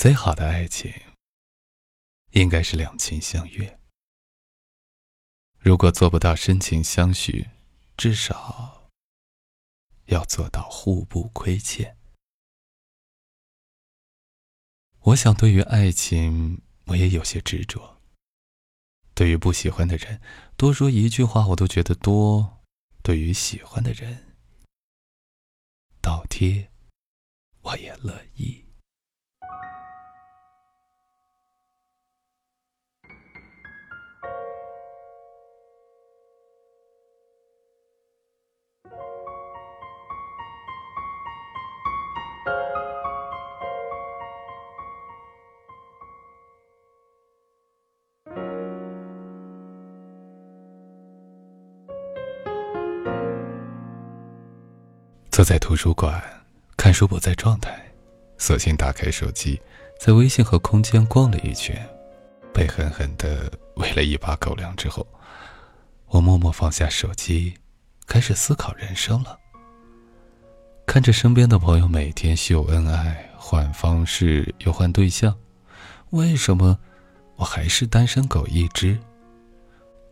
最好的爱情，应该是两情相悦。如果做不到深情相许，至少要做到互不亏欠。我想，对于爱情，我也有些执着。对于不喜欢的人，多说一句话我都觉得多；对于喜欢的人，倒贴我也乐意。坐在图书馆，看书不在状态，索性打开手机，在微信和空间逛了一圈，被狠狠的喂了一把狗粮之后，我默默放下手机，开始思考人生了。看着身边的朋友每天秀恩爱，换方式又换对象，为什么我还是单身狗一只？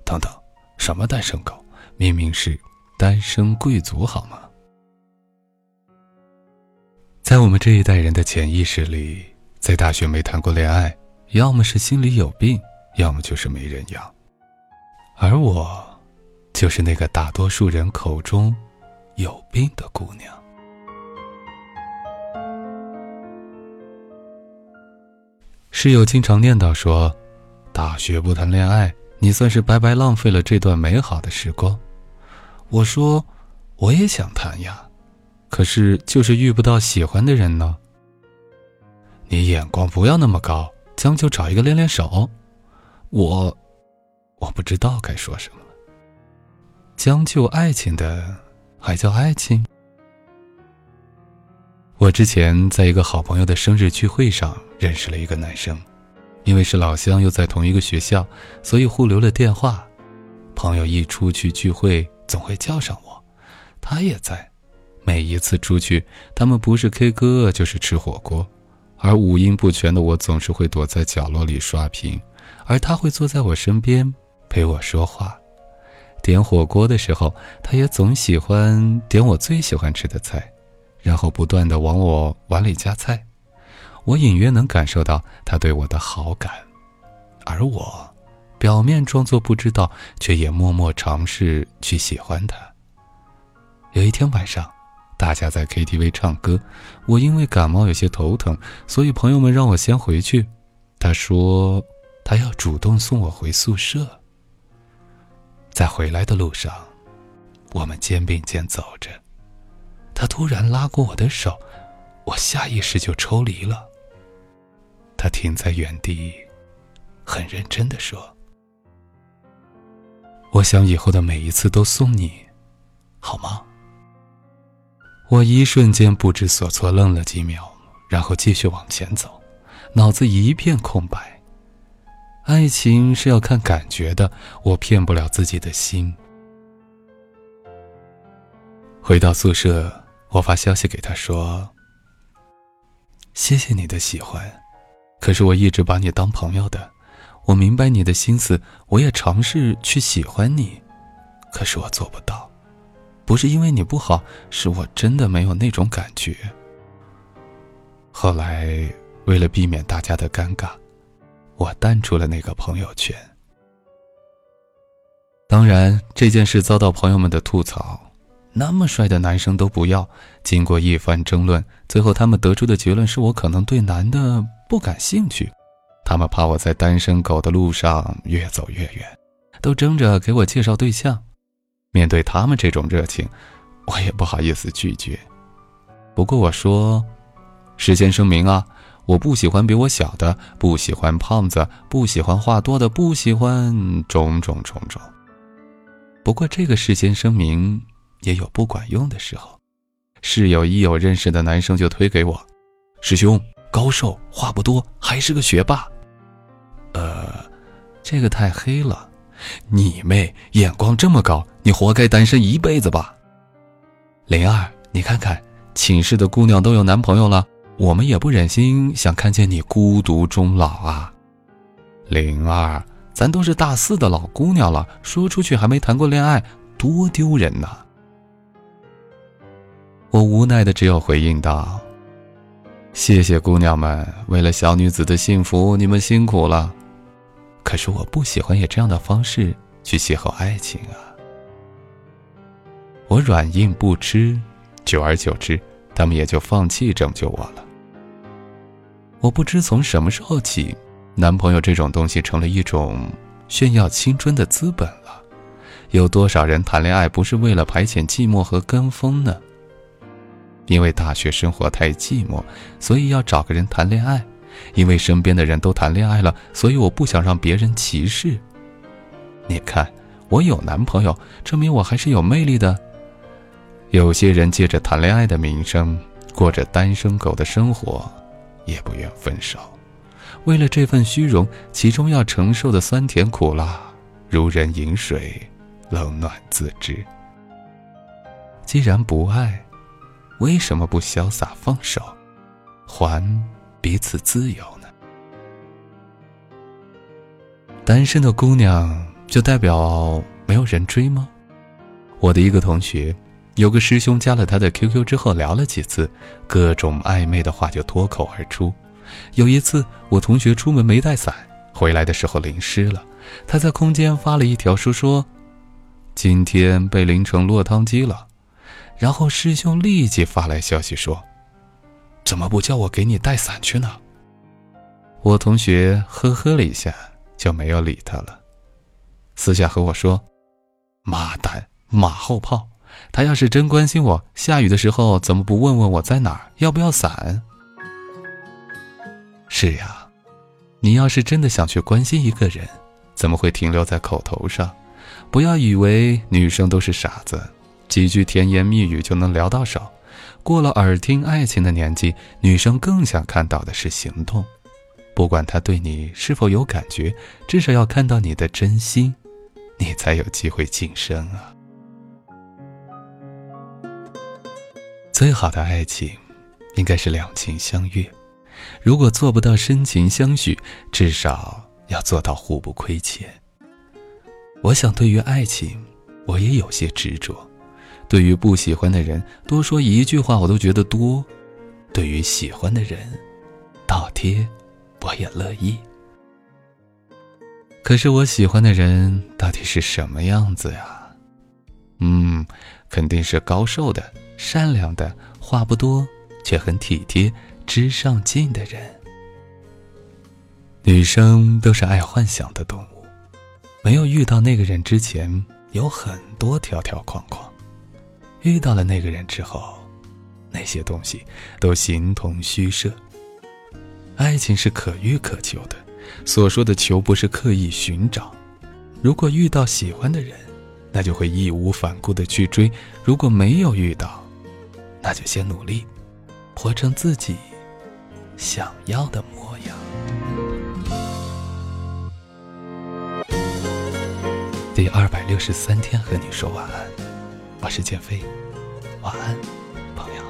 等等，什么单身狗？明明是单身贵族，好吗？在我们这一代人的潜意识里，在大学没谈过恋爱，要么是心里有病，要么就是没人要。而我，就是那个大多数人口中有病的姑娘。室友经常念叨说：“大学不谈恋爱，你算是白白浪费了这段美好的时光。”我说：“我也想谈呀。”可是，就是遇不到喜欢的人呢。你眼光不要那么高，将就找一个练练手。我，我不知道该说什么了。将就爱情的，还叫爱情？我之前在一个好朋友的生日聚会上认识了一个男生，因为是老乡又在同一个学校，所以互留了电话。朋友一出去聚会，总会叫上我，他也在。每一次出去，他们不是 K 歌就是吃火锅，而五音不全的我总是会躲在角落里刷屏，而他会坐在我身边陪我说话。点火锅的时候，他也总喜欢点我最喜欢吃的菜，然后不断的往我碗里夹菜。我隐约能感受到他对我的好感，而我表面装作不知道，却也默默尝试去喜欢他。有一天晚上。大家在 KTV 唱歌，我因为感冒有些头疼，所以朋友们让我先回去。他说他要主动送我回宿舍。在回来的路上，我们肩并肩走着，他突然拉过我的手，我下意识就抽离了。他停在原地，很认真的说：“我想以后的每一次都送你，好吗？”我一瞬间不知所措，愣了几秒，然后继续往前走，脑子一片空白。爱情是要看感觉的，我骗不了自己的心。回到宿舍，我发消息给他说：“谢谢你的喜欢，可是我一直把你当朋友的，我明白你的心思，我也尝试去喜欢你，可是我做不到。”不是因为你不好，是我真的没有那种感觉。后来，为了避免大家的尴尬，我淡出了那个朋友圈。当然，这件事遭到朋友们的吐槽，那么帅的男生都不要。经过一番争论，最后他们得出的结论是我可能对男的不感兴趣，他们怕我在单身狗的路上越走越远，都争着给我介绍对象。面对他们这种热情，我也不好意思拒绝。不过我说，事先声明啊，我不喜欢比我小的，不喜欢胖子，不喜欢话多的，不喜欢种种种种。不过这个事先声明也有不管用的时候，室友一有认识的男生就推给我，师兄高瘦，话不多，还是个学霸。呃，这个太黑了。你妹，眼光这么高，你活该单身一辈子吧。灵儿，你看看，寝室的姑娘都有男朋友了，我们也不忍心想看见你孤独终老啊。灵儿，咱都是大四的老姑娘了，说出去还没谈过恋爱，多丢人呐！我无奈的只有回应道：“谢谢姑娘们，为了小女子的幸福，你们辛苦了。可是我不喜欢以这样的方式去邂逅爱情啊。”我软硬不吃，久而久之，他们也就放弃拯救我了。我不知从什么时候起，男朋友这种东西成了一种炫耀青春的资本了。有多少人谈恋爱不是为了排遣寂寞和跟风呢？因为大学生活太寂寞，所以要找个人谈恋爱；因为身边的人都谈恋爱了，所以我不想让别人歧视。你看，我有男朋友，证明我还是有魅力的。有些人借着谈恋爱的名声，过着单身狗的生活，也不愿分手。为了这份虚荣，其中要承受的酸甜苦辣，如人饮水，冷暖自知。既然不爱，为什么不潇洒放手，还彼此自由呢？单身的姑娘就代表没有人追吗？我的一个同学，有个师兄加了他的 QQ 之后聊了几次，各种暧昧的话就脱口而出。有一次，我同学出门没带伞，回来的时候淋湿了，他在空间发了一条说说：“今天被淋成落汤鸡了。”然后师兄立即发来消息说：“怎么不叫我给你带伞去呢？”我同学呵呵了一下，就没有理他了。私下和我说：“妈蛋，马后炮！他要是真关心我，下雨的时候怎么不问问我在哪儿，要不要伞？”是呀，你要是真的想去关心一个人，怎么会停留在口头上？不要以为女生都是傻子。几句甜言蜜语就能聊到手，过了耳听爱情的年纪，女生更想看到的是行动。不管他对你是否有感觉，至少要看到你的真心，你才有机会晋升啊！最好的爱情，应该是两情相悦。如果做不到深情相许，至少要做到互不亏欠。我想，对于爱情，我也有些执着。对于不喜欢的人，多说一句话我都觉得多；对于喜欢的人，倒贴我也乐意。可是我喜欢的人到底是什么样子呀？嗯，肯定是高瘦的、善良的、话不多却很体贴、知上进的人。女生都是爱幻想的动物，没有遇到那个人之前，有很多条条框框。遇到了那个人之后，那些东西都形同虚设。爱情是可遇可求的，所说的求不是刻意寻找。如果遇到喜欢的人，那就会义无反顾的去追；如果没有遇到，那就先努力，活成自己想要的模样。第二百六十三天和你说晚安。我是剑飞。晚安朋友。